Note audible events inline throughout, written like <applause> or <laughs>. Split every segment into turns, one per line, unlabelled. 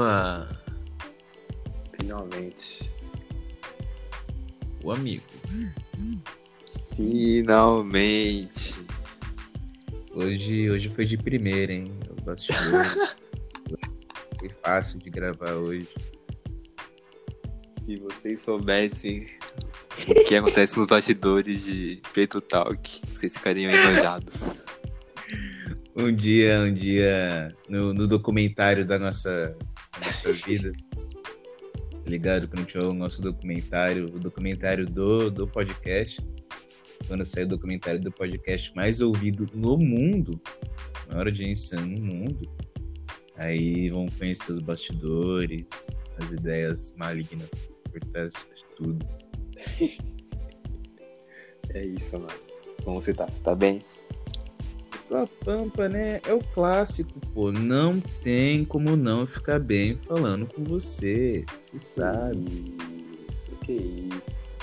Opa!
Finalmente.
O amigo.
Finalmente.
Hoje, hoje foi de primeira, hein? O bastidor. <laughs> foi fácil de gravar hoje.
Se vocês soubessem o que acontece nos bastidores de Preto Talk, vocês ficariam enojados. <laughs>
Um dia, um dia, no, no documentário da nossa, nossa vida, tá ligado? Quando tiver o nosso documentário, o documentário do, do podcast, quando sair o documentário do podcast mais ouvido no mundo, maior audiência no mundo, aí vão conhecer os bastidores, as ideias malignas por trás de tudo. <laughs>
É isso, mano. Como você tá? Você tá bem?
A Pampa, né? É o clássico, pô. Não tem como não ficar bem falando com você. Você sabe.
Isso, que isso.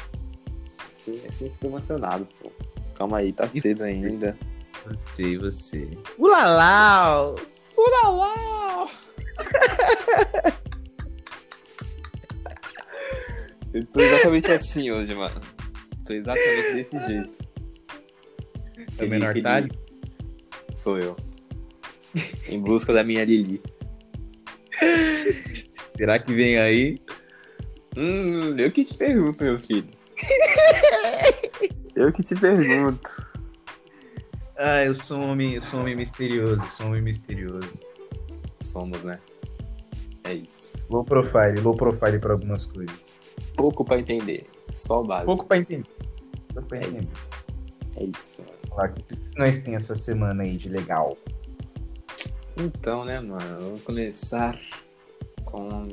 Você ficou emocionado, pô. Calma aí, tá
E
cedo
você?
ainda.
Você e você. Ulalau!
Uralau! <laughs> Eu tô exatamente assim hoje, mano. Tô exatamente desse jeito.
É o menor talho?
Sou eu. <laughs> Em busca da minha Lili.
Será que vem aí?
Hum, eu que te pergunto, meu filho. Eu que te pergunto.
Ah, eu sou um homem, eu sou um homem misterioso, sou um homem misterioso.
Somos, né? É isso.
Low profile, low profile pra algumas coisas.
Pouco pra entender. Só básico.
Pouco pra entender. Pouco pra
É
entender.
isso. É isso, mano.
Vamos O que nós tem essa semana aí de legal?
Então, né, mano, vamos começar com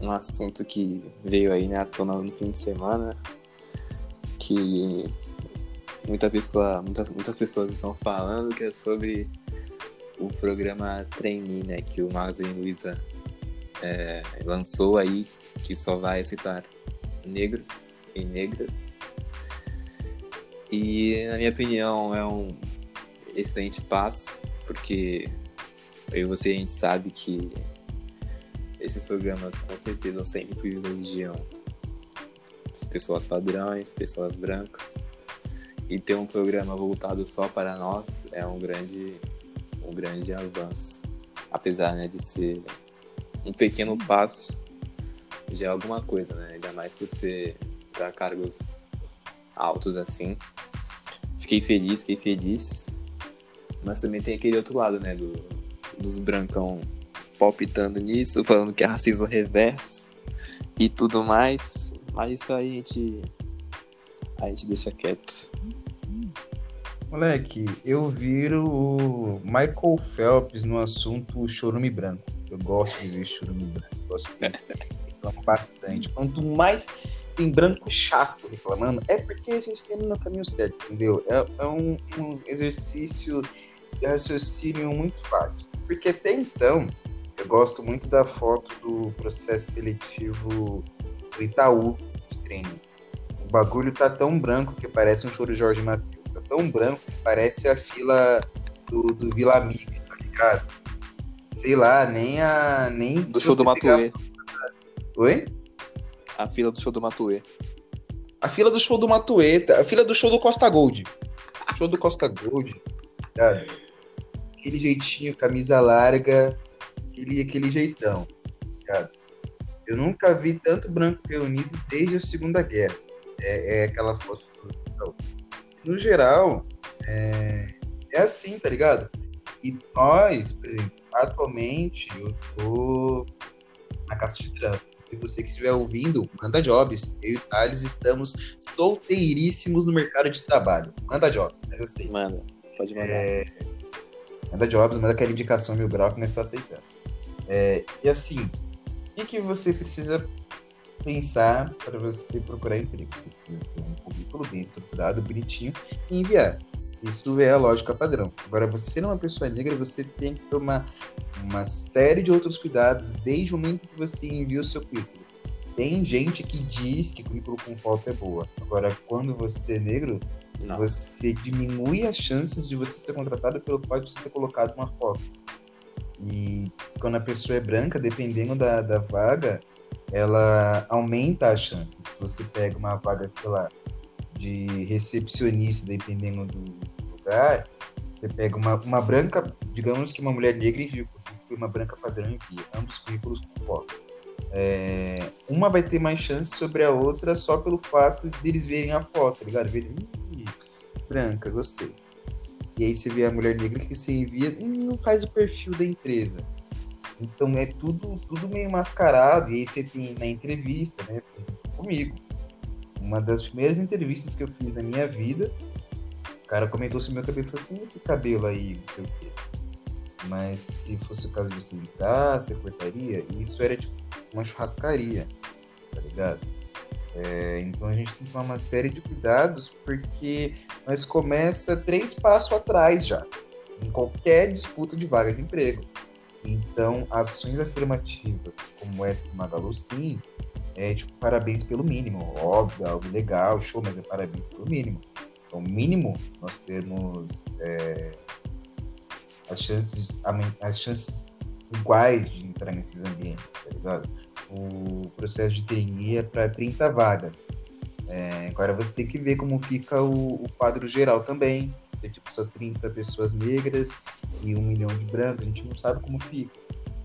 um assunto que veio aí na tona no fim de semana, que muita pessoa, muitas, muitas pessoas estão falando que é sobre o programa Trainee, né, que o Magazine Luiza é, lançou aí, que só vai citar negros e negras. E, na minha opinião, é um excelente passo, porque eu e você a gente sabe que esses programas com certeza sempre privilegiam pessoas padrões, pessoas brancas. E ter um programa voltado só para nós é um grande, um grande avanço. Apesar né, de ser um pequeno passo, já é alguma coisa, né? Ainda mais por ser para cargos altos assim. Fiquei feliz, fiquei feliz. Mas também tem aquele outro lado, né? Do, dos brancão palpitando nisso, falando que é racismo reverso e tudo mais. Mas isso aí a gente, a gente deixa quieto.
Moleque, eu viro o Michael Phelps no assunto chorume branco. Eu gosto de ver chorume branco. Gosto de ver <laughs> bastante. Quanto mais tem branco chato reclamando, é porque a gente tem no caminho certo, entendeu? É, é um, um exercício de raciocínio muito fácil. Porque até então, eu gosto muito da foto do processo seletivo do Itaú de treino. O bagulho tá tão branco que parece um choro Jorge Matheus. Tá tão branco que parece a fila do, do Vila Mix, tá ligado? Sei lá, nem a. Nem
Do show do
você pegar-. Oi?
A fila do show do Matuê.
A fila do show do Matueta, a fila do show do Costa Gold. Show do Costa Gold, ligado? Aquele jeitinho, camisa larga, aquele, aquele jeitão, ligado? Eu nunca vi tanto branco reunido desde a Segunda Guerra. É, é aquela foto. No geral, é, é assim, tá ligado? E nós, por exemplo, atualmente, eu tô na caça de trampo. E você que estiver ouvindo, manda jobs. Eu e o Thales estamos solteiríssimos no mercado de trabalho. Manda jobs, mas eu sei.
Manda, pode mandar.
É, manda jobs, manda aquela indicação mil grau que nós estamos aceitando. É, e assim, o que, que você precisa pensar para você procurar emprego? Você precisa ter um currículo bem estruturado, bonitinho e enviar. Isso é a lógica padrão. Agora, você não é uma pessoa negra, você tem que tomar uma série de outros cuidados desde o momento que você envia o seu currículo. Tem gente que diz que currículo com foto é boa. Agora, quando você é negro,
Não.
você diminui as chances de você ser contratado pelo fato de você ter colocado uma foto. E quando a pessoa é branca, dependendo da, da vaga, ela aumenta as chances. Se você pega uma vaga, sei lá, de recepcionista, dependendo do lugar, você pega uma, uma branca, digamos que uma mulher negra envia o uma branca padrão envia, ambos currículos com foto. É, uma vai ter mais chance sobre a outra só pelo fato deles verem a foto, tá ligado? Verem, branca, gostei. E aí você vê a mulher negra que você envia, não faz o perfil da empresa. Então é tudo, tudo meio mascarado. E aí você tem na entrevista, né? Comigo. Uma das primeiras entrevistas que eu fiz na minha vida, o cara comentou sobre meu cabelo e falou assim: esse cabelo aí, não sei o quê. Mas se fosse o caso de você entrar, você cortaria? E isso era tipo uma churrascaria, tá ligado? É, então a gente tem que tomar uma série de cuidados porque nós começa três passos atrás já, em qualquer disputa de vaga de emprego. Então, ações afirmativas como essa do Magalu, sim, é tipo parabéns pelo mínimo. Óbvio, algo legal, show, mas é parabéns pelo mínimo. Então, mínimo, nós temos é, as, chances, as chances iguais de entrar nesses ambientes, tá ligado? o processo de trainee é para 30 vagas. É, agora você tem que ver como fica o, o quadro geral também. Tem tipo só 30 pessoas negras e um milhão de brancos, a gente não sabe como fica.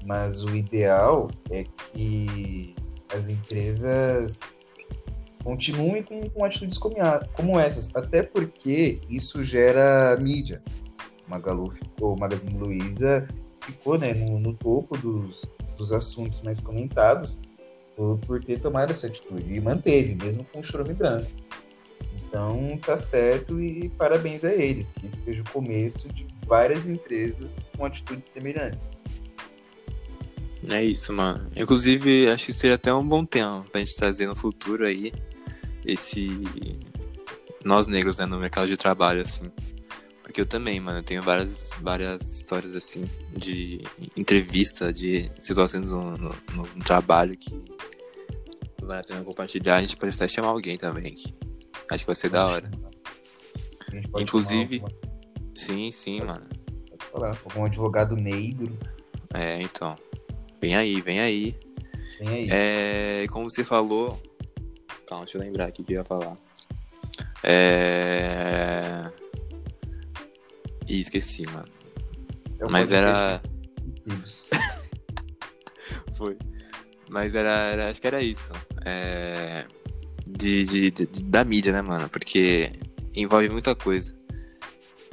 Mas o ideal é que as empresas continuem com, com atitudes como, como essas, até porque isso gera mídia. Magalu ficou, Magazine Luiza ficou né, no, no topo dos, dos assuntos mais comentados por, por ter tomado essa atitude e manteve, mesmo com o chorume branco. Então tá certo e parabéns a eles, que seja o começo de várias empresas com atitudes semelhantes.
É isso, mano. Inclusive, acho que seria até um bom tema pra gente trazer no futuro aí esse nós negros, né, no mercado de trabalho, assim. Porque eu também, mano, eu tenho várias, várias histórias assim de entrevista, de situações no, no, no trabalho que vai a compartilhar. A gente pode até chamar alguém também. Que acho que vai ser da hora. Inclusive. Sim, sim,
pode,
mano.
Pode falar, algum advogado negro.
É, então. Vem aí, vem aí.
Vem aí.
É, como você falou. Calma, deixa eu lembrar aqui que eu ia falar. É. Ih, esqueci, mano. Eu Mas era. <laughs> Foi. Mas era, era, Acho que era isso. É... De, de, de, da mídia, né, mano? Porque envolve muita coisa.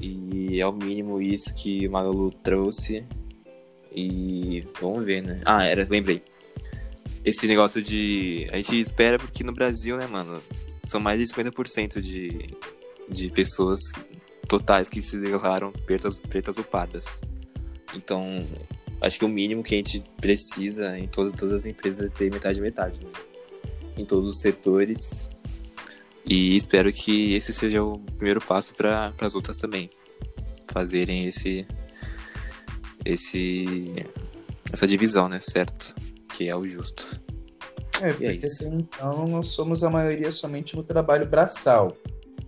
E é o mínimo isso que o Magalu trouxe. E vamos ver, né? Ah, era, lembrei. Esse negócio de. A gente espera porque no Brasil, né, mano? São mais de 50% de, de pessoas totais que se declaram pretas, pretas upadas. Então, acho que o mínimo que a gente precisa em todas, todas as empresas é ter metade metade, né? Em todos os setores. E espero que esse seja o primeiro passo para as outras também fazerem esse esse essa divisão, né, certo? Que é o justo.
É, porque é isso. então nós somos a maioria somente no trabalho braçal.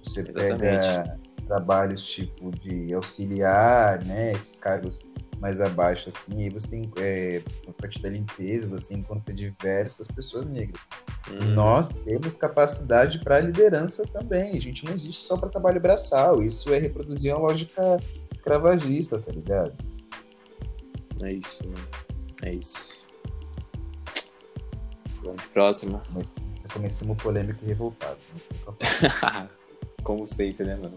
Você Exatamente. pega trabalhos tipo de auxiliar, né, esses cargos mais abaixo, assim, aí você tem, é, a partir da limpeza, você encontra diversas pessoas negras. Hum. Nós temos capacidade para liderança também, a gente não existe só para trabalho braçal, isso é reproduzir uma lógica escravagista, tá ligado?
É isso, mano. É isso. Vamos próxima.
Começamos polêmico e revoltado.
Né? <laughs> Como sempre, né, mano?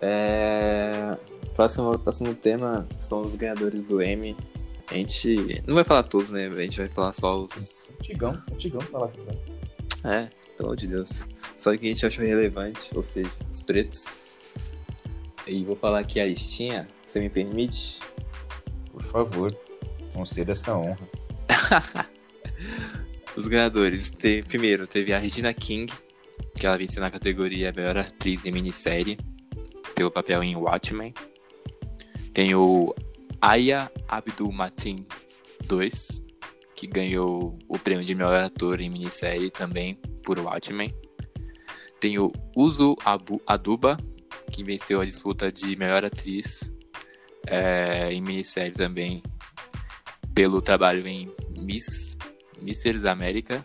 É... Próximo, próximo tema são os ganhadores do M. A gente não vai falar todos, né? A gente vai falar só os.
Antigão, antigão falar também.
É, pelo amor de Deus. Só que a gente achou relevante, ou seja, os pretos. E vou falar aqui a listinha, você me permite?
Por favor, conceda essa honra. <laughs>
os ganhadores. Teve, primeiro, teve a Regina King, que ela venceu na categoria Melhor Atriz em Minissérie pelo papel em Watchmen. Tem o Aya Abdul Matin 2, que ganhou o prêmio de melhor ator em minissérie também por Watchmen. Tem o Uzu Abu Aduba, que venceu a disputa de melhor atriz é, em minissérie também pelo trabalho em Miss, Misters América.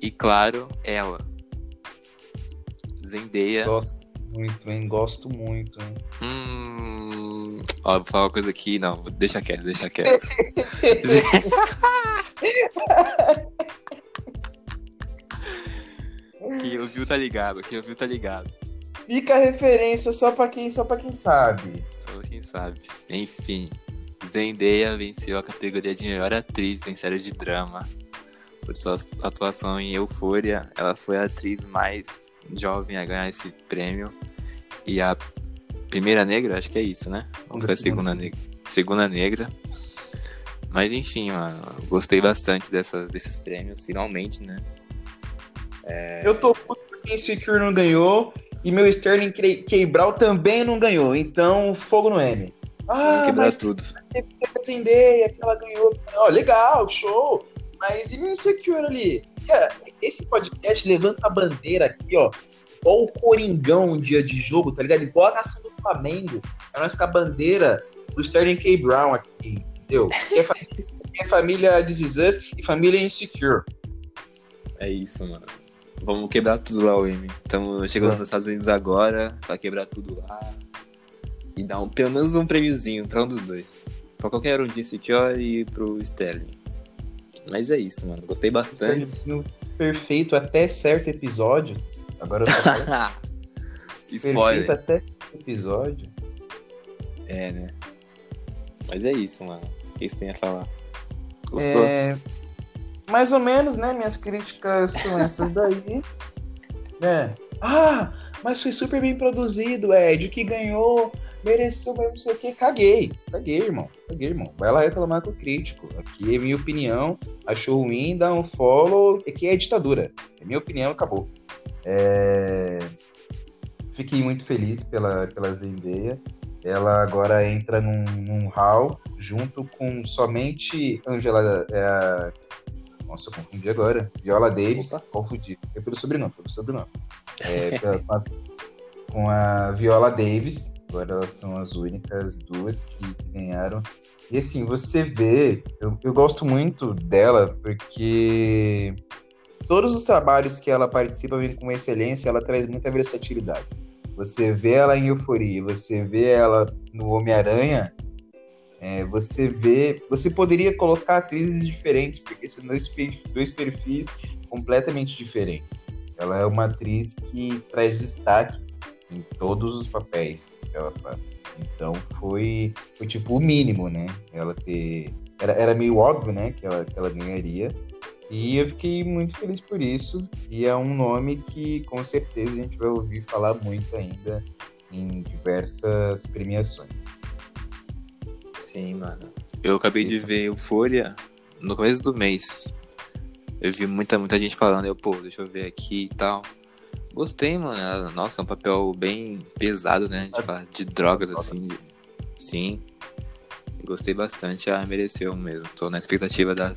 E claro, ela. Zendaya.
Gosto muito, hein? Gosto muito, hein?
Hum, ó, vou falar uma coisa aqui, não, deixa quieto, deixa quieto. <laughs> quem ouviu tá ligado, quem ouviu tá ligado.
Fica a referência só pra quem, só pra quem sabe.
Quem sabe. Enfim, Zendaya venceu a categoria de melhor atriz em série de drama. Por sua atuação em Euphoria, ela foi a atriz mais jovem a ganhar esse prêmio. E a primeira negra, acho que é isso, né? Ou foi a segunda negra? Segunda negra. Mas enfim, mano, gostei bastante dessa, desses prêmios, finalmente, né?
É... Eu tô puto porque Insecure não ganhou e meu Sterling Quebral também não ganhou. Então, fogo no M.
Ah, quebrar mas tudo.
Atender, que ela ganhou. Oh, legal, show. Mas e o Insecure ali? Esse podcast levanta a bandeira aqui, ó. Igual o Coringão um dia de jogo, tá ligado? Igual a nação do Flamengo. É nós com a bandeira do Sterling K. Brown aqui, entendeu? Que é família, é família This Is Us e família Insecure.
É isso, mano. Vamos quebrar tudo lá, Wim. Estamos chegando nos Estados Unidos agora pra quebrar tudo lá. E dar um, pelo menos um prêmiozinho pra um dos dois. Pra qualquer um de Insecure e pro Sterling. Mas é isso, mano. Gostei bastante.
Perfeito até certo episódio. Agora eu tô <laughs>
Spoiler.
Perfeito até episódio.
É, né? Mas é isso, mano. O que você tem a falar? Gostou?
É... Mais ou menos, né? Minhas críticas são essas daí. <laughs> né? Ah, mas foi super bem produzido, Ed. O que ganhou mereceu, mas não sei o que. Caguei. Caguei, irmão. Caguei, irmão. Vai lá reclamar com o crítico. Aqui é minha opinião. Achou ruim, dá um follow. Aqui é ditadura. É minha opinião, acabou. É... Fiquei muito feliz pela, pela Zendaya. Ela agora entra num, num hall junto com somente Angela. É... Nossa, eu confundi agora. Viola Davis. Opa. Confundi. É pelo sobrenome, pelo sobrenome. É, pela, <laughs> com a Viola Davis. Agora elas são as únicas duas que, que ganharam. E assim, você vê, eu, eu gosto muito dela porque todos os trabalhos que ela participa vêm com excelência, ela traz muita versatilidade. Você vê ela em Euforia, você vê ela no Homem-Aranha, é, você vê. Você poderia colocar atrizes diferentes, porque são dois, dois perfis completamente diferentes. Ela é uma atriz que traz destaque em todos os papéis que ela faz. Então foi, foi tipo o mínimo, né? Ela ter. Era, era meio óbvio, né, que ela, que ela ganharia. E eu fiquei muito feliz por isso. E é um nome que com certeza a gente vai ouvir falar muito ainda em diversas premiações.
Sim, mano. Eu acabei de ver Euphoria no começo do mês. Eu vi muita, muita gente falando, eu, pô, deixa eu ver aqui e tal. Gostei, mano. Nossa, é um papel bem pesado, né? De, falar de drogas, assim. De... Sim. Gostei bastante. Ah, mereceu mesmo. Tô na expectativa da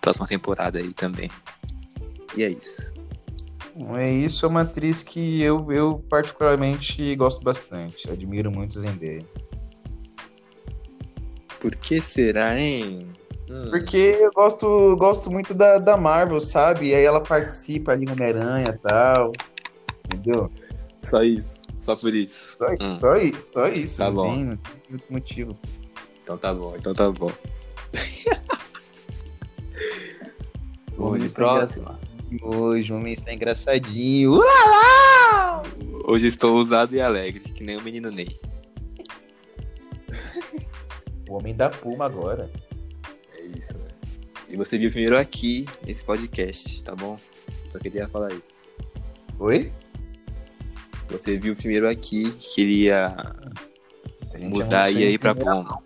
próxima temporada aí também. E é isso.
É isso, é uma atriz que eu, eu particularmente gosto bastante. Admiro muito Zendaya.
Por que será, hein?
Hum. Porque eu gosto, gosto muito da, da Marvel, sabe? E aí ela participa ali no Homem-Aranha e tal. Entendeu?
Só isso. Só por isso.
Só, hum. só isso, só isso.
Tá bom. Tem,
muito motivo.
Então tá bom, então tá bom. <laughs>
De próxima. Hoje, vamos estar engraçadinho. Ulala!
Hoje estou ousado e alegre, que nem o menino Ney.
O homem da Puma agora.
É isso, né? E você viu primeiro aqui, nesse podcast, tá bom? Só queria falar isso.
Oi?
Você viu primeiro aqui, queria mudar e ir pra Puma.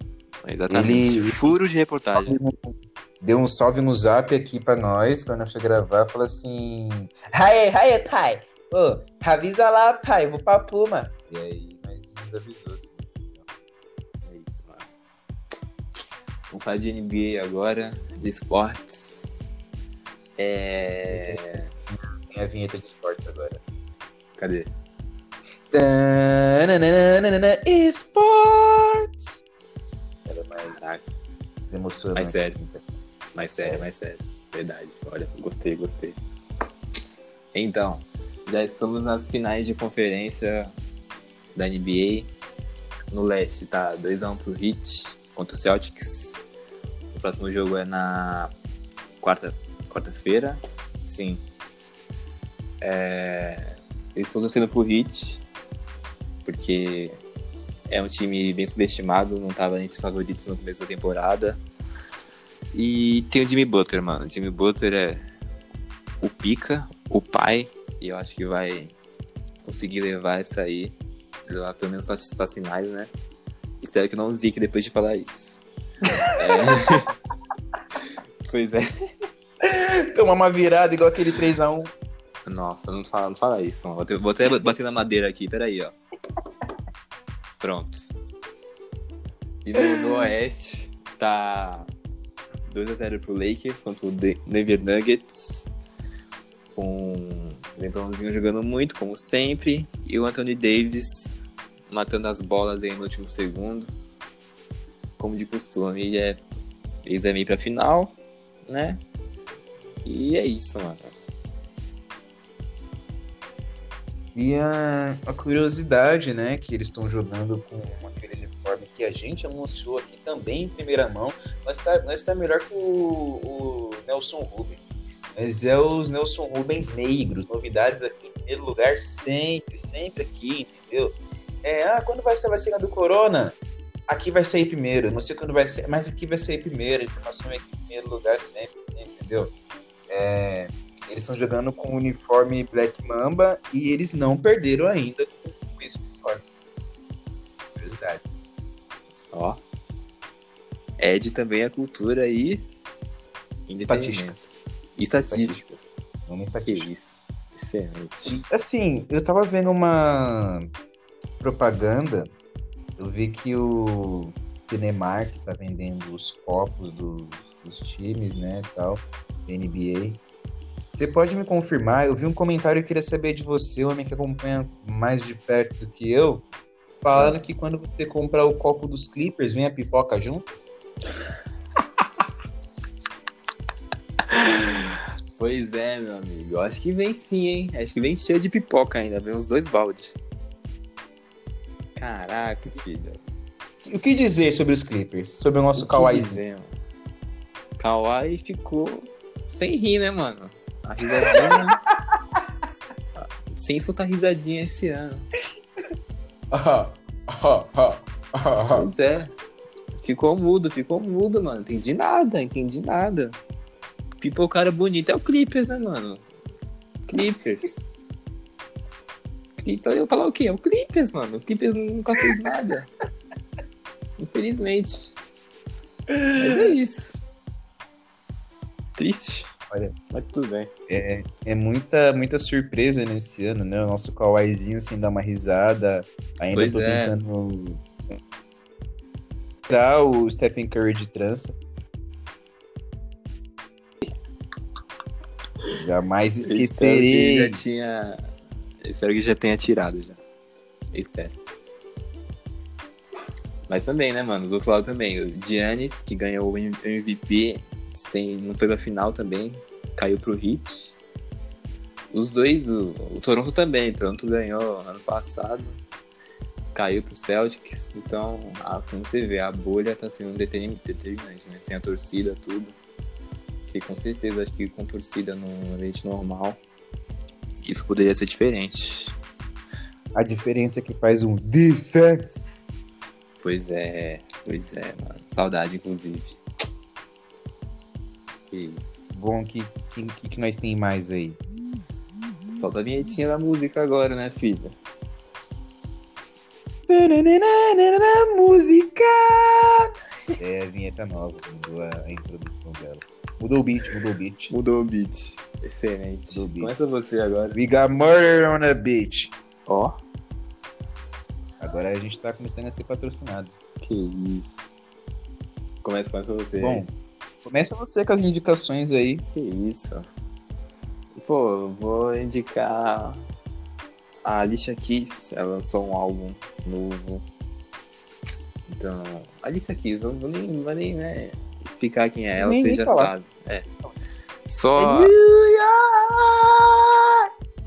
Exatamente. Ele... Furo de reportagem.
Deu um salve no zap aqui pra nós, quando nós gravar, falou assim: Aê, aê, pai! Ô, avisa lá, pai, vou pra Puma. E aí, mas nos avisou, assim.
Vamos falar de NBA agora, de esportes. É.
Tem a vinheta de esportes agora.
Cadê?
Esportes! mais,
Caraca,
mais emocionante.
Mais sério.
assim, tá?
mais sério, mais sério. Verdade. Olha, gostei, gostei. Então, já estamos nas finais de conferência da NBA. No leste tá 2x1 pro Heat contra o Celtics. O próximo jogo é na quarta, quarta-feira. Sim. É... Eu estou torcendo pro Heat, porque é um time bem subestimado, não estava entre os favoritos no começo da temporada. E tem o Jimmy Butler, mano. O Jimmy Butler é o pica, o pai, e eu acho que vai conseguir levar essa aí, levar pelo menos para as finais, né? Espero que não zique depois de falar isso. É... <laughs> pois é.
Tomar uma virada igual aquele 3x1.
Nossa, não fala, não fala isso. Vou, até, vou até bater na madeira aqui, peraí, ó. Pronto. E no, no Oeste tá 2x0 pro Lakers contra o Denver Nuggets. Com o LeBronzinho jogando muito, como sempre. E o Anthony Davis matando as bolas aí no último segundo. Como de costume. E é, eles é pra final, né? E é isso, mano.
E a, a curiosidade, né, que eles estão jogando com aquele uniforme que a gente anunciou aqui também em primeira mão, nós está nós tá melhor que o, o Nelson Rubens. Mas é os Nelson Rubens negros, novidades aqui em primeiro lugar, sempre, sempre aqui, entendeu? É, ah, quando vai ser a vacina do Corona? Aqui vai sair primeiro, não sei quando vai ser, mas aqui vai sair primeiro, a informação é aqui em primeiro lugar sempre, entendeu? É, eles estão jogando com o uniforme Black Mamba e eles não perderam ainda com esse uniforme. Curiosidades.
Ó. Ed também a cultura aí.
Estatísticas.
Estatísticas.
Uma
Que
estatística.
Excelente.
Assim, eu tava vendo uma propaganda, eu vi que o Cinemark tá vendendo os copos dos, dos times, né, tal, NBA. Você pode me confirmar? Eu vi um comentário e queria saber de você, homem que acompanha mais de perto do que eu, falando que quando você comprar o copo dos Clippers, vem a pipoca junto. <laughs>
Pois é, meu amigo. Eu acho que vem sim, hein? Acho que vem cheio de pipoca ainda. Vem uns dois baldes. Caraca, filho.
O que dizer sobre os Clippers? Sobre o nosso
O
Kawhizinho?
Kawhi ficou sem rir, né, mano? A risadinha. <laughs> sem soltar risadinha esse ano.
Ah, ah, ah, ah.
Pois é. Ficou mudo, ficou mudo, mano. Entendi nada, entendi nada. Pipocara bonito é o Clippers, né, mano? Clippers. Clippers, eu ia falar o quê? É o Clippers, mano. O Clippers nunca fez nada. Infelizmente. Mas é isso. Triste.
Olha.
Mas tudo bem.
É, é muita, muita surpresa nesse ano, né? O nosso Kawhizinho sem dar uma risada. Ainda
Pois
tô
é.
tentando tirar o Stephen Curry de trança. Jamais
Eu espero que
esquecerei.
já tinha. Espero que já tenha tirado já. Eu espero. Mas também, né, mano? Do outro lado também. O Giannis, que ganhou o MVP, sem, não foi pra final também. Caiu pro Heat. Os dois, o, o Toronto também. O Toronto ganhou ano passado. Caiu pro Celtics. Então, a- como você vê, a bolha tá sendo determin- determinante, né? Sem a torcida, tudo. Que com certeza, acho que com torcida no ambiente normal, isso poderia ser diferente.
A diferença que faz um defense.
Pois é, pois é, mano. Saudade, inclusive. Que isso.
Bom, o que, que, que, que nós tem mais aí?
Solta a vinhetinha da música agora, né, filha?
Música! É a vinheta nova, a introdução dela. Mudou o beat, mudou o beat.
Mudou o beat. Excelente.
Beat.
Começa você agora.
We got murder on the beach.
Ó.
Agora a gente tá começando a ser patrocinado.
Que isso. Começa, começa você.
Bom, começa você com as indicações aí.
Que isso. Pô, vou indicar a Alicia Keys. Ela lançou um álbum novo. Então, Alicia Keys, não vou nem, vou nem né, explicar quem é ela,
Nem-
você já
falar.
sabe. É. Só.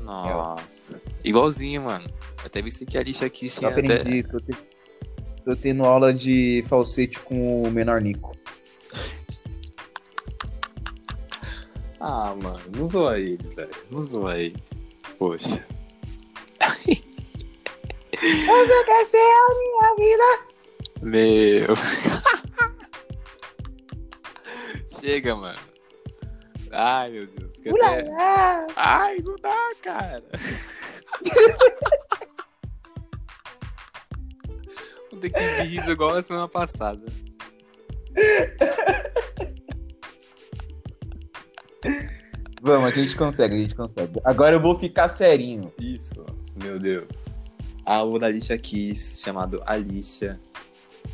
Nossa. Igualzinho, mano. Até vi que a Keys
Eu
tinha até.
aprendi, tô, te- tô tendo aula de falsete com o menor Nico. <laughs>
Ah, mano, não zoa ele, velho. Não zoa ele. Poxa. <laughs>
Você quer ser a minha vida?
Meu. <laughs> Chega, mano. Ai, meu Deus. Fica até... Ai, não dá, cara. <laughs> Vou ter que de riso igual a semana passada.
Vamos, a gente consegue, a gente consegue. Agora eu vou ficar serinho.
Isso, meu Deus. Álbum da Alicia Keys, chamado Alicia.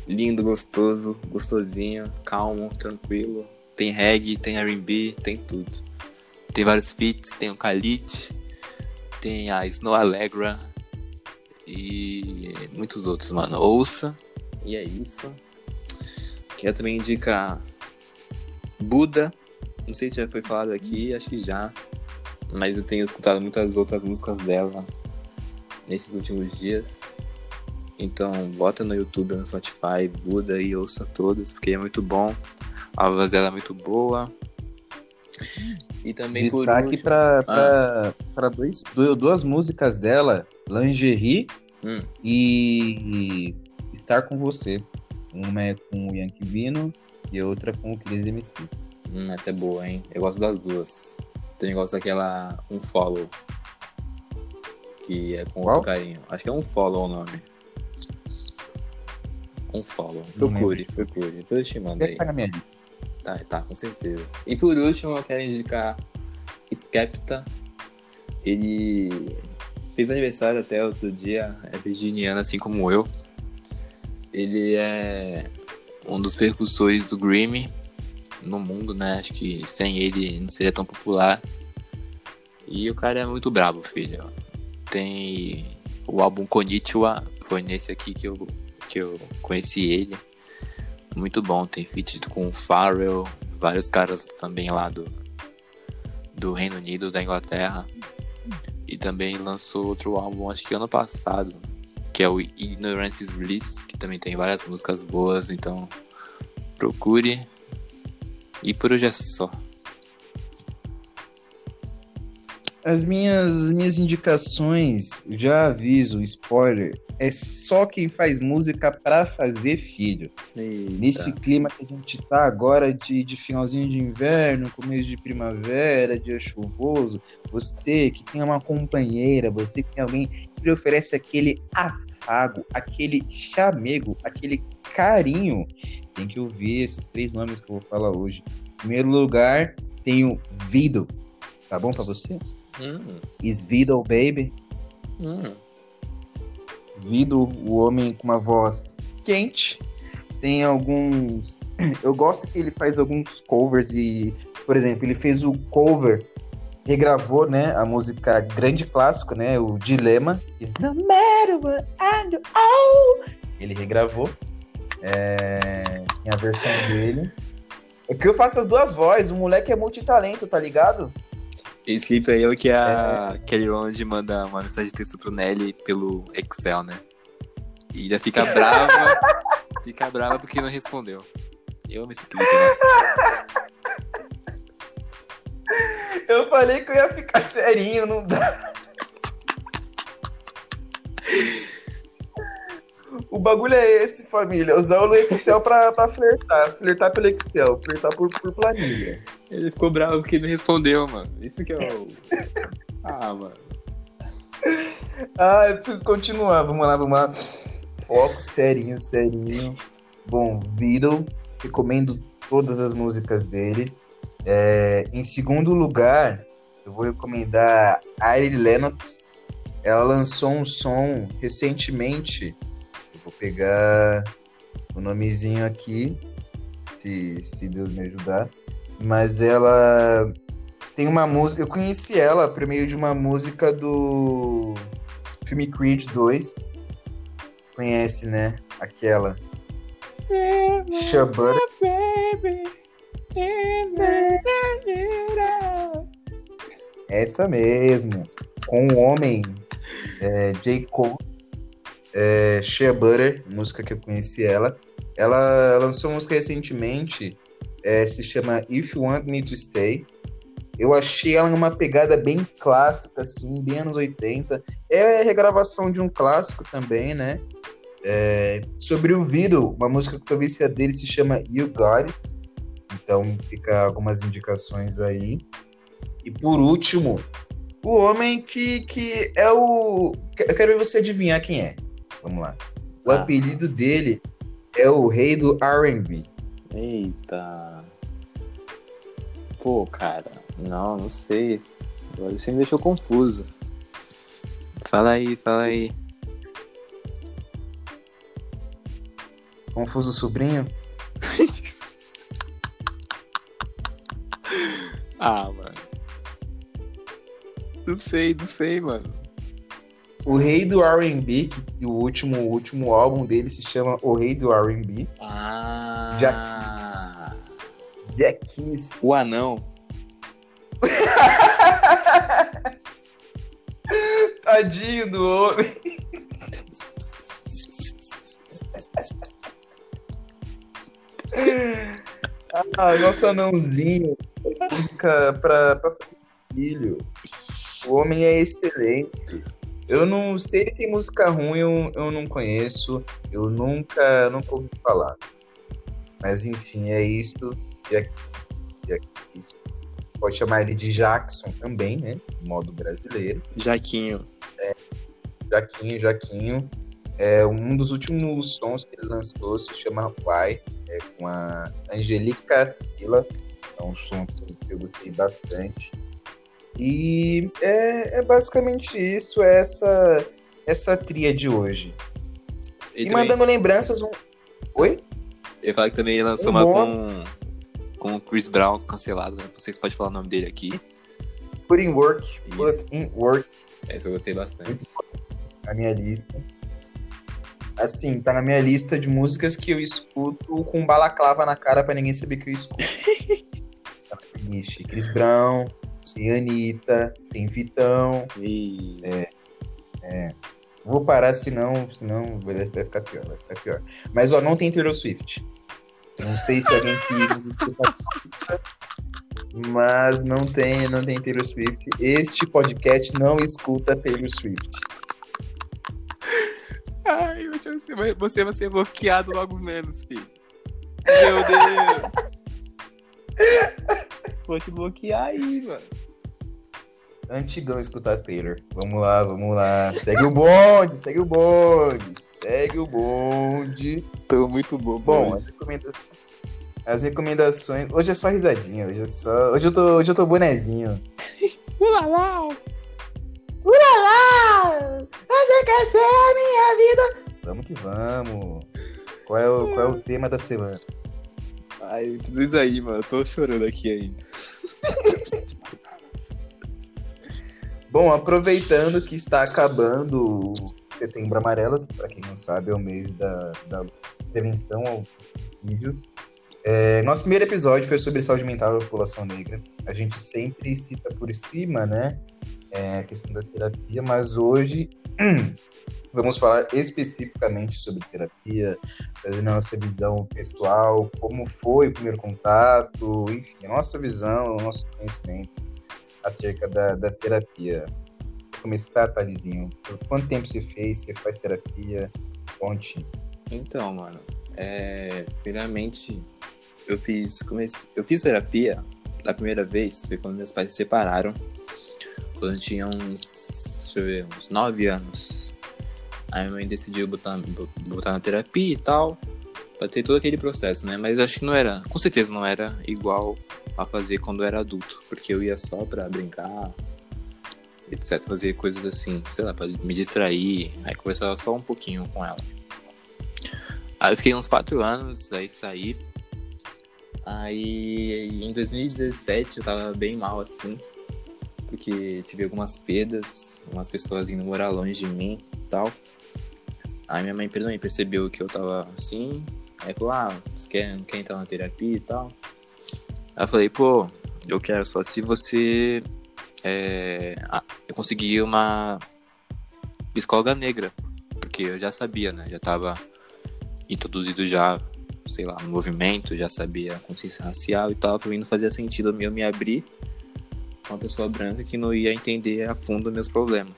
Lindo, gostoso, gostosinho, calmo, tranquilo. Tem reggae, tem R&B, tem tudo. Tem vários feats, tem o Khalid, tem a Snow Allegra e muitos outros, mano. Ouça. E é isso. Quero também indicar Buda. Não sei se já foi falado aqui, acho que já. Mas eu tenho escutado muitas outras músicas dela nesses últimos dias. Então, bota no YouTube, no Spotify, Buda e ouça todas, porque é muito bom. A voz dela é muito boa. E também
Destaque dois, du- duas músicas dela, Lingerie
Hum,
e Estar Com Você. Uma é com o Yankee Vino e a outra com o Cris MC.
hum, essa é boa, hein? Eu gosto das duas. Tem gosto daquela Um Follow. Que é com
Qual?
outro carinho. Acho que é Um Follow o nome. Um Follow. Procure, procure. Depois eu te mando
Deve
aí.
estar na minha lista.
Tá, tá, com certeza. E por último, eu quero indicar Skepta. Ele fez aniversário até outro dia, é virginiano assim como eu. Ele é um dos percussores do Grammy no mundo, né? Acho que sem ele não seria tão popular. E o cara é muito brabo, filho. Tem o álbum Konnichiwa, foi nesse aqui que eu, que eu conheci ele. Muito bom, tem feat com o Pharrell, vários caras também lá do, do Reino Unido, da Inglaterra. E também lançou outro álbum, acho que ano passado, que é o Ignorance is Bliss, que também tem várias músicas boas, então procure. E por hoje é só.
As minhas, minhas indicações, já aviso, spoiler, é só quem faz música pra fazer filho. Nesse clima que a gente tá agora de, de finalzinho de inverno, começo de primavera, dia chuvoso, você que tem uma companheira, você que tem alguém que lhe oferece aquele afago, aquele chamego, aquele carinho, tem que ouvir esses três nomes que eu vou falar hoje. Em primeiro lugar, tem o Vido. Tá bom pra você?
Hum,
Is baby?
hum.
Vido, o homem com uma voz quente. Tem alguns. <clears throat> Eu gosto que ele faz alguns covers e, por exemplo, ele fez o cover, regravou, né, a música grande clássico, né, o Dilema. No matter what I do, oh! Ele regravou. É, Tem a versão dele. É que eu faço as duas vozes. O moleque é multitalento, tá ligado?
Esse aí é o que a Kelly Rowland manda uma mensagem de texto pro Nelly pelo Excel, né? E já fica brava, <laughs> fica brava porque não respondeu. Eu amo esse clipe, né?
Eu falei que eu ia ficar serinho, não dá. <laughs> O bagulho é esse, família. Usar o Excel pra, pra flertar. Flertar pelo Excel. Flertar por, por planilha.
Ele ficou bravo porque não respondeu, mano. Isso que é o. Ah, mano.
Ah, eu preciso continuar. Vamos lá, vamos lá. Foco, serinho, serinho. Bom, Vido. Recomendo todas as músicas dele. É, em segundo lugar, eu vou recomendar Ari Lennox. Ela lançou um som recentemente. Eu vou pegar o nomezinho aqui, se, se Deus me ajudar. Mas ela tem uma música. Eu conheci ela por meio de uma música do filme Creed 2. Conhece, né? Aquela. Shea Butter. Essa mesmo. Com o homem é, J. Cole. É, Shea Butter, música que eu conheci ela. Ela lançou uma música recentemente, é, se chama If You Want Me to Stay. Eu achei ela numa pegada bem clássica, assim, bem anos 80. É regravação de um clássico também, né? É, sobre o Vido, uma música que talvez seja dele se chama You Got It. Então fica algumas indicações aí. E por último, o homem que, que é o. Eu quero ver você adivinhar quem é. Vamos lá. O ah. apelido dele é o rei do RB.
Eita. Pô, cara. Não, não sei. Agora você me deixou confuso. Fala aí, fala aí.
Confuso sobrinho? <laughs>
ah, mano. Não sei, não sei, mano.
O Rei do R&B, que o último, o último álbum dele se chama O Rei do R&B.
Ah.
Jackis. Jackis.
O anão. <laughs>
Tadinho do homem. <laughs> ah, nosso anãozinho. Música pra, pra filho. O homem é excelente. Eu não sei se tem música ruim, eu, eu não conheço. Eu nunca, nunca ouvi falar. Mas enfim, é isso. E aqui, e aqui pode chamar ele de Jackson também, né? modo brasileiro.
Jaquinho.
É, Jaquinho, Jaquinho. É, um dos últimos sons que ele lançou se chama Why, é, com a Angelica Villa. É um som que eu gostei bastante. E é, é basicamente isso, é essa, essa tria de hoje. E, e também... mandando lembranças. Um... Oi?
Eu falei que também lançou um uma com com o Chris Brown cancelado, né? Não sei se pode falar o nome dele aqui.
Put in work. Isso. Put in work.
Essa eu gostei bastante.
Na minha lista. Assim, tá na minha lista de músicas que eu escuto com balaclava na cara pra ninguém saber que eu escuto. <laughs> Ixi, Chris Brown, tem Anitta, tem Vitão.
E...
É, é. Vou parar, senão, senão vai, vai ficar pior, vai ficar pior. Mas ó, não tem Taylor Swift. Não sei se alguém que nos <laughs> escuta, mas não tem, não tem Taylor Swift. Este podcast não escuta Taylor Swift.
Ai, você vai, você vai ser bloqueado logo menos, filho. Meu Deus. <laughs> Vou te bloquear aí, mano.
Antigão escutar Taylor. Vamos lá, vamos lá. Segue o bonde, segue o bonde, segue o bonde.
Tô muito bom.
Bom, as recomendações, as recomendações. Hoje é só risadinha, hoje é só. Hoje eu tô, hoje eu tô bonezinho. <laughs>
Ulalá!
Ulalá! Você quer ser a minha vida? Vamos que vamos. Qual é o, qual é o tema da semana?
Ai, tudo isso aí, mano. Eu tô chorando aqui ainda. <laughs>
Bom, aproveitando que está acabando o Setembro Amarelo, para quem não sabe é o mês da, da prevenção ao vídeo. É, nosso primeiro episódio foi sobre saúde mental da população negra. A gente sempre cita por cima, né, é, a questão da terapia, mas hoje vamos falar especificamente sobre terapia, trazendo a nossa visão pessoal, como foi o primeiro contato, enfim, a nossa visão, o nosso conhecimento acerca da, da terapia. Vou começar, Thalizinho. Por quanto tempo você fez? Você faz terapia? Conte.
Então, mano, é, primeiramente eu fiz, comece, eu fiz terapia da primeira vez, foi quando meus pais se separaram, quando eu tinha uns, deixa eu ver, uns 9 anos. Aí minha mãe decidiu botar, botar na terapia e tal, pra ter todo aquele processo, né? Mas acho que não era, com certeza não era igual a fazer quando era adulto, porque eu ia só pra brincar, etc. Fazer coisas assim, sei lá, pra me distrair, aí conversava só um pouquinho com ela. Aí eu fiquei uns quatro anos, aí saí. Aí em 2017 eu tava bem mal assim, porque tive algumas perdas, umas pessoas indo morar longe de mim e tal. Aí minha mãe também percebeu que eu tava assim, Aí falou, ah, você quer, quer entrar na terapia e tal? Aí eu falei, pô, eu quero só se você é, eu consegui uma psicóloga negra, porque eu já sabia, né? Já tava introduzido já, sei lá, no movimento, já sabia consciência racial e tal, pra mim não fazia sentido eu me abrir uma pessoa branca que não ia entender a fundo meus problemas.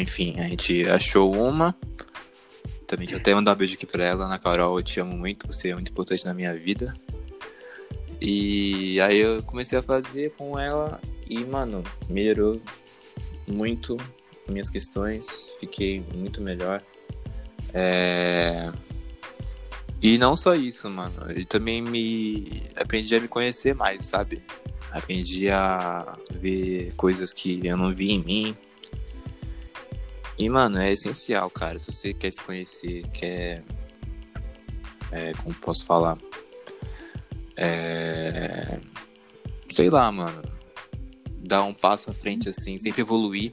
Enfim, a gente achou uma. Também eu até mandar um beijo aqui pra ela, Ana Carol, eu te amo muito, você é muito importante na minha vida. E aí eu comecei a fazer com ela e, mano, melhorou muito minhas questões, fiquei muito melhor. É... E não só isso, mano, ele também me aprendi a me conhecer mais, sabe? Aprendi a ver coisas que eu não vi em mim. E, mano, é essencial, cara. Se você quer se conhecer, quer. É, como posso falar? É... Sei lá, mano dar um passo à frente, assim, sempre evoluir.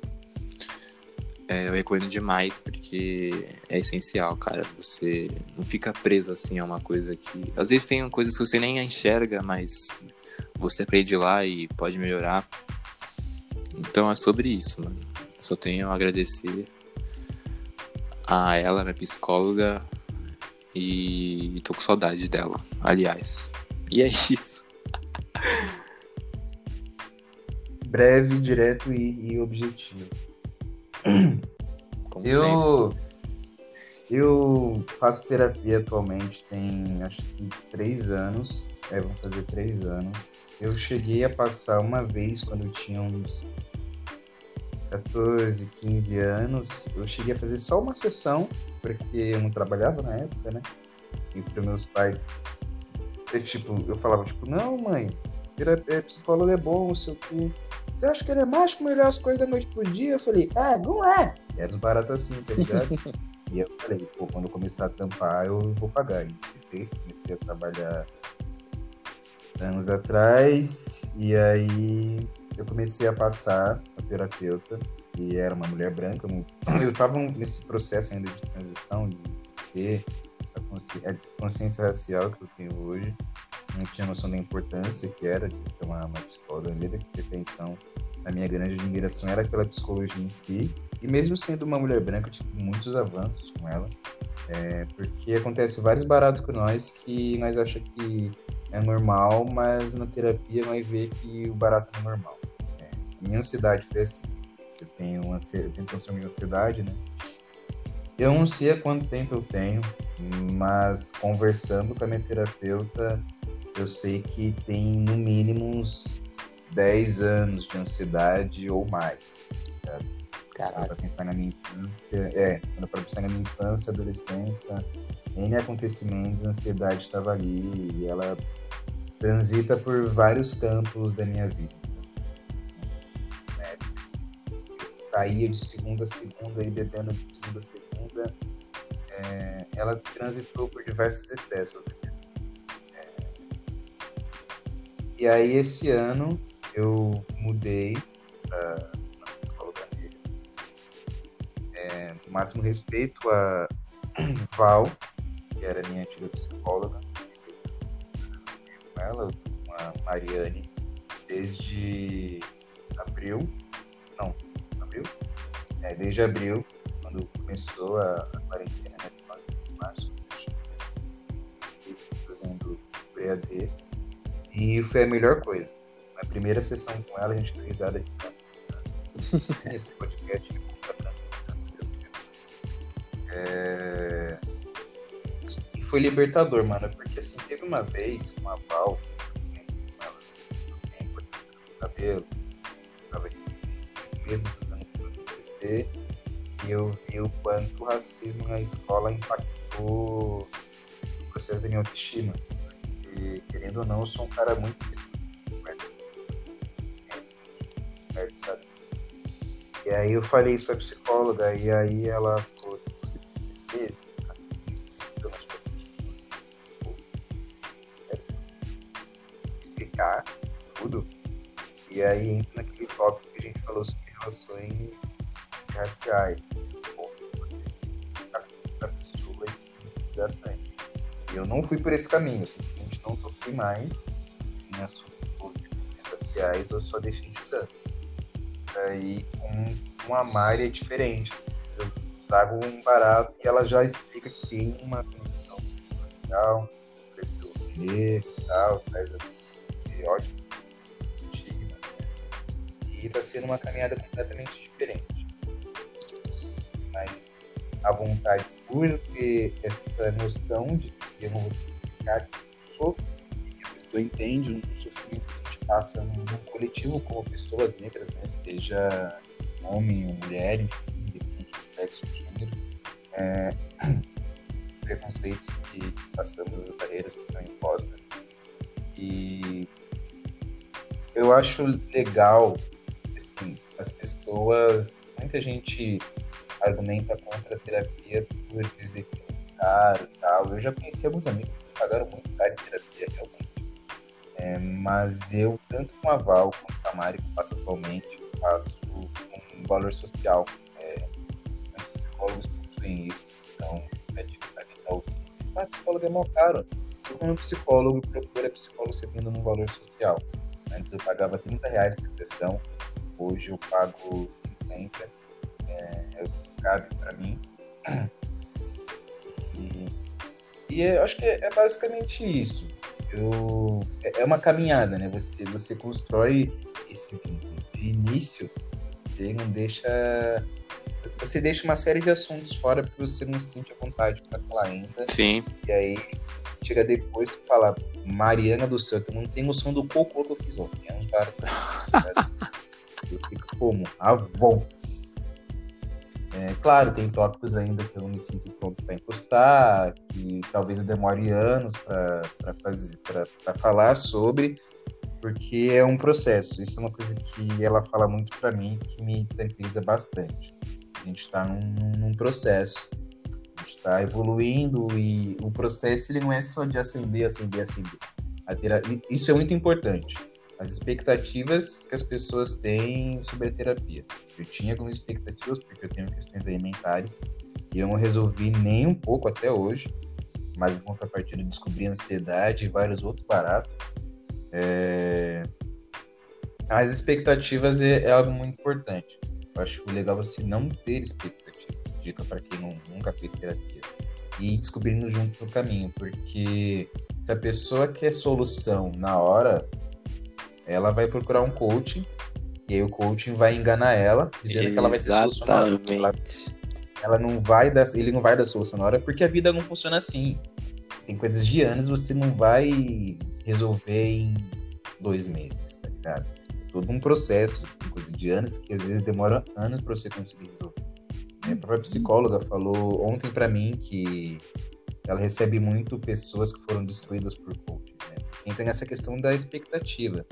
É, eu recomendo demais, porque é essencial, cara. Você não fica preso, assim, a uma coisa que... Às vezes tem coisas que você nem enxerga, mas você aprende lá e pode melhorar. Então é sobre isso, mano. Só tenho a agradecer a ela, minha psicóloga, e tô com saudade dela, aliás. E é isso. <laughs>
breve, direto e, e objetivo. Como eu, eu faço terapia atualmente tem acho que três anos. É, vão fazer três anos. Eu cheguei a passar uma vez quando eu tinha uns 14, 15 anos. Eu cheguei a fazer só uma sessão, porque eu não trabalhava na época, né? E para meus pais, eu, tipo, eu falava, tipo, não, mãe, terapia, psicólogo é bom, não sei o quê. Você acha que ele é mágico melhor as coisas da noite pro dia? Eu falei, ah, não é. E era uns baratos assim, tá ligado? <laughs> e eu falei, pô, quando eu começar a tampar, eu vou pagar. E perfeito, comecei a trabalhar anos atrás, e aí eu comecei a passar a terapeuta, e era uma mulher branca. Eu <clears throat> tava nesse processo ainda de transição, de ter a consciência racial que eu tenho hoje não tinha noção da importância que era de ter uma, uma psicóloga negra, porque até então a minha grande admiração era pela psicologia em si. E mesmo sendo uma mulher branca, eu tive muitos avanços com ela, é, porque acontece vários baratos com nós que nós achamos que é normal, mas na terapia nós vê que o barato não é normal. É, minha ansiedade foi assim. Eu tenho, uma, tenho transtorno de ansiedade, né? Eu não sei há quanto tempo eu tenho, mas conversando com a minha terapeuta, eu sei que tem no mínimo uns 10 anos de ansiedade ou mais. Tá? Caralho. Pra pensar na minha infância, é, quando para pensar na minha infância, adolescência, N acontecimentos, a ansiedade estava ali e ela transita por vários campos da minha vida. Né? Saía de segunda a segunda e bebendo de segunda a segunda. É, ela transitou por diversos excessos. Né? E aí esse ano eu mudei para É, máximo respeito a <clears throat> Val, que era minha antiga psicóloga, com ela, com a Mariane, desde abril, não, abril? É, desde abril, quando começou a, a quarentena, né, de março, fazendo o EAD e foi a melhor coisa. Na primeira sessão com ela, a gente deu risada de <laughs> Esse podcast de é... E foi libertador, mano, porque assim, teve uma vez uma Val, cabelo, tava mesmo tentando crescer, e eu vi o quanto o racismo na escola impactou o processo da minha autoestima querendo ou não, eu sou um cara muito sabe? E aí eu falei isso pra psicóloga, e aí ela E aí entra naquele tópico que a gente falou sobre relações raciais. Pessoa bastante. Eu não fui por esse caminho, simplesmente não toquei mais em assuntos raciais, eu só deixei de. Aí com uma Mari é Eu trago um barato e ela já explica que tem uma condição legal, cresceu e tal, faz ótimo está sendo uma caminhada completamente diferente. Mas a vontade por ter essa noção de que eu não vou ficar sobre, que a pessoa entende o sofrimento que a gente passa num, coletivo como pessoas negras, né? seja homem ou mulher, enfim, depende do sexo, gênero, é, <clears throat> preconceitos que, que passamos, as barreiras que estão impostas. E eu acho legal assim, as pessoas, muita gente argumenta contra a terapia por dizer que é caro e tal. Eu já conheci alguns amigos que pagaram muito caro em terapia, realmente. É, mas eu, tanto com a Val quanto com a Mari, que faço atualmente, faço um valor social. É, muitos psicólogos possuem isso. Então, é dica para quem está ouvindo. Ah, psicólogo é mal caro. Eu, como psicólogo, procuro psicólogo servindo num valor social. Antes eu pagava 30 reais por sessão, Hoje eu pago 50, é, é cabe para mim. <clears throat> E, e eu acho que é, é basicamente isso. Eu, é, é uma caminhada, né? Você, você constrói esse vínculo. De início, ele não deixa. Você deixa uma série de assuntos fora porque você não se sente à vontade para falar ainda.
Sim.
E aí chega depois e fala, Mariana do Santo, não tem noção do cocô que eu fiz ontem. É um cara. <laughs> Como? A voltas. É, claro, tem tópicos ainda que eu não me sinto pronto para encostar, que talvez eu demore anos para fazer, para falar sobre, porque é um processo. Isso é uma coisa que ela fala muito para mim, que me tranquiliza bastante. A gente está num, num, processo, está evoluindo e o processo ele não é só de acender, acender, acender. Isso é muito importante as expectativas que as pessoas têm sobre a terapia. Eu tinha algumas expectativas, porque eu tenho questões alimentares, e eu não resolvi nem um pouco até hoje, mas em contrapartida descobri ansiedade e vários outros baratos. É... As expectativas é, é, algo muito importante. Eu acho legal você não ter expectativa. Dica para quem não, nunca fez terapia. E descobrindo junto no caminho, porque se a pessoa quer solução na hora, ela vai procurar um coaching e aí o coaching vai enganar ela, dizendo Exatamente. que ela vai ter solução na hora. Ela, ela não vai dar, ele não vai dar solução na hora porque a vida não funciona assim. Você tem coisas de anos, você não vai resolver em dois meses, tá ligado? Todo um processo, você tem coisas de anos que às vezes demora anos para você conseguir resolver. A própria psicóloga falou ontem para mim que ela recebe muito pessoas que foram destruídas por coaching. Entra nessa questão da expectativa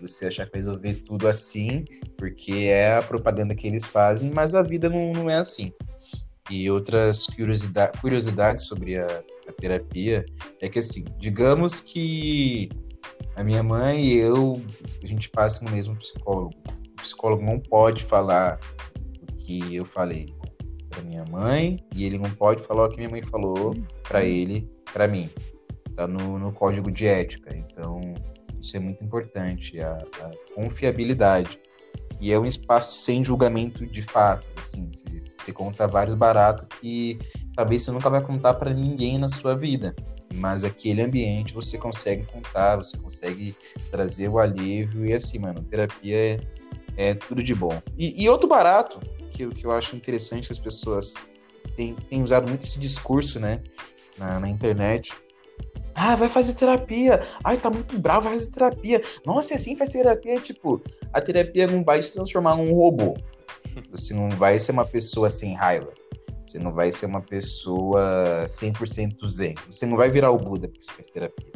você achar que vai resolver tudo assim, porque é a propaganda que eles fazem, mas a vida não, não é assim. E outras curiosidade, curiosidades sobre a, a terapia é que, assim, digamos que a minha mãe e eu, a gente passa no mesmo psicólogo. O psicólogo não pode falar o que eu falei para minha mãe e ele não pode falar o que minha mãe falou para ele, para mim. Tá no, no código de ética. Então, isso é muito importante, a, a confiabilidade. E é um espaço sem julgamento de fato, assim, você conta vários baratos que talvez você nunca vai contar para ninguém na sua vida, mas aquele ambiente você consegue contar, você consegue trazer o alívio e assim, mano, terapia é, é tudo de bom. E, e outro barato que, que eu acho interessante que as pessoas têm, têm usado muito esse discurso, né, na, na internet, ah, vai fazer terapia. Ai, tá muito bravo, vai fazer terapia. Nossa, é assim faz terapia. Tipo, a terapia não vai se transformar num robô. Você não vai ser uma pessoa sem raiva. Você não vai ser uma pessoa 100% zen. Você não vai virar o Buda porque você faz terapia.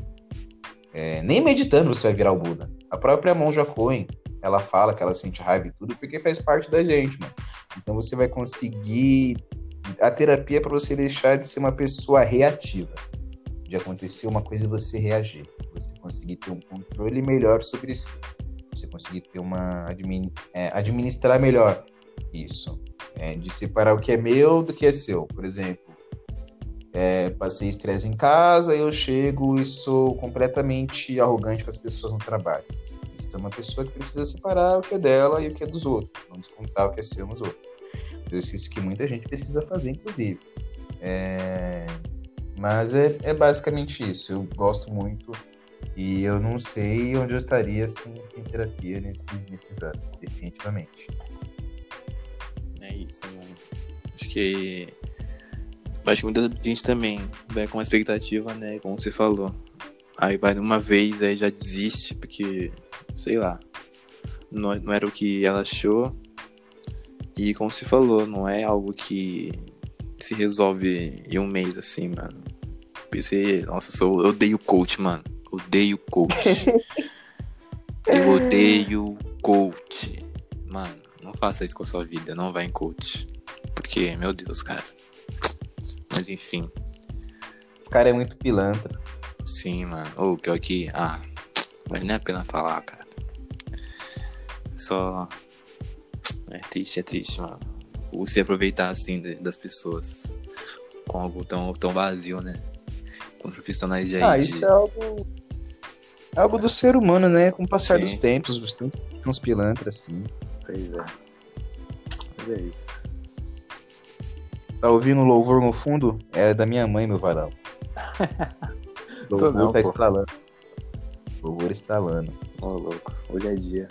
É, nem meditando você vai virar o Buda. A própria Monja Coen, ela fala que ela sente raiva e tudo porque faz parte da gente, mano. Então você vai conseguir. A terapia é para você deixar de ser uma pessoa reativa de acontecer uma coisa e você reagir. Você conseguir ter um controle melhor sobre si. Você conseguir ter uma. Admin, é, administrar melhor isso. É, de separar o que é meu do que é seu. Por exemplo, é, passei estresse em casa, eu chego e sou completamente arrogante com as pessoas no trabalho. Isso é uma pessoa que precisa separar o que é dela e o que é dos outros, não descontar o que é seu nos outros. Exercício que muita gente precisa fazer, inclusive. É... Mas é, é basicamente isso. Eu gosto muito e eu não sei onde eu estaria sem, sem terapia nesses, nesses anos, definitivamente.
É isso, mano. Acho que. Acho que muita gente também vai com uma expectativa, né? Como você falou. Aí vai de uma vez, aí já desiste, porque, sei lá, não, não era o que ela achou. E como você falou, não é algo que se resolve em um mês, assim, mano. Pensei, nossa, eu, sou, eu odeio coach, mano. Odeio coach. <laughs> eu odeio coach. Mano, não faça isso com a sua vida, não vá em coach. Porque, meu Deus, cara. Mas enfim.
Esse cara é muito pilantra.
Sim, mano. Ou que aqui. Ah, vale nem a pena falar, cara. Só. É triste, é triste, mano. Você aproveitar assim das pessoas com algo tão, tão vazio, né? Com profissionais de
Ah, isso é algo. É algo do ser humano, né? Com o passar
Sim.
dos tempos, sempre uns pilantras, assim.
Pois é. Mas é isso.
Tá ouvindo o louvor no fundo? É da minha mãe, meu varão. <laughs> louvor
não,
tá
pô.
estralando. Louvor estralando.
Ô, louco. Hoje é dia.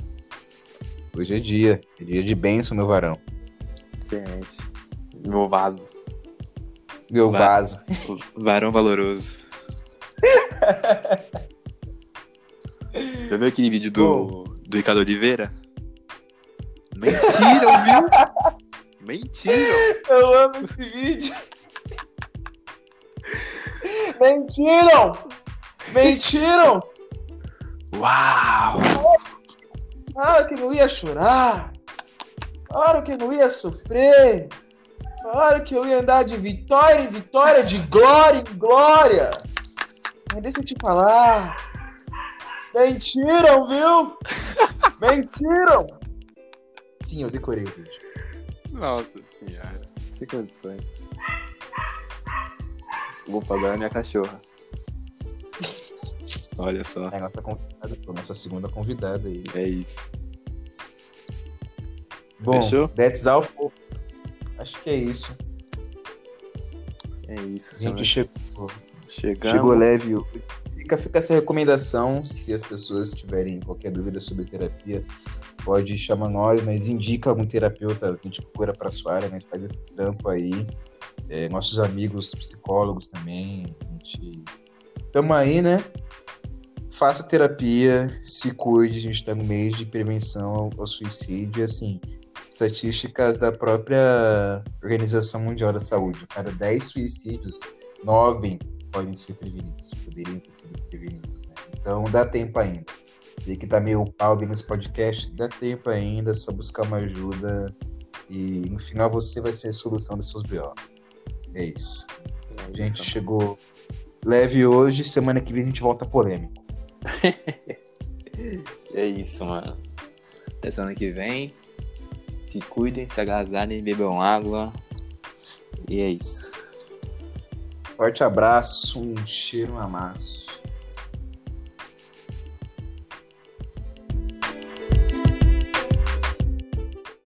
Hoje é dia. É dia de bênção, meu varão.
Excelente. Meu vaso.
Meu
Va-
vaso.
Varão valoroso. Já viu aquele vídeo do, do Ricardo Oliveira? Mentiram, viu? Mentiram.
Eu amo esse vídeo. Mentiram! Mentiram!
Uau!
Falaram que não ia chorar. Falaram que não ia sofrer. Falaram que eu ia andar de vitória em vitória, de glória em glória. Mas deixa eu te falar. Mentiram, viu? <laughs> Mentiram! Sim, eu decorei o vídeo.
Nossa senhora. Sem condições. Vou pagar a minha cachorra. Olha só.
É a nossa convidada, nossa segunda convidada aí.
É isso.
Bom,
Fechou?
that's all, folks. Acho que é isso.
É isso.
A gente chegou,
Chegamos.
chegou leve. Fica, fica essa recomendação, se as pessoas tiverem qualquer dúvida sobre terapia, pode chamar nós, mas indica algum terapeuta que a gente procura para sua área, né? A gente faz esse trampo aí. É, nossos amigos psicólogos também, a gente... Tamo aí, né? Faça terapia, se cuide, a gente tá no mês de prevenção ao, ao suicídio, e assim, estatísticas da própria Organização Mundial da Saúde. Cada 10 suicídios, 9 podem ser prevenidos, poderiam ter sido prevenidos. Né? Então dá tempo ainda. Sei que tá meio pau nesse podcast, dá tempo ainda, é só buscar uma ajuda e no final você vai ser a solução dos seus BO. É isso. A gente chegou leve hoje, semana que vem a gente volta polêmico. <laughs>
É isso, mano. Até semana que vem. Se cuidem, se agasalhem, bebam água. E é isso.
Forte abraço, um cheiro, amasso.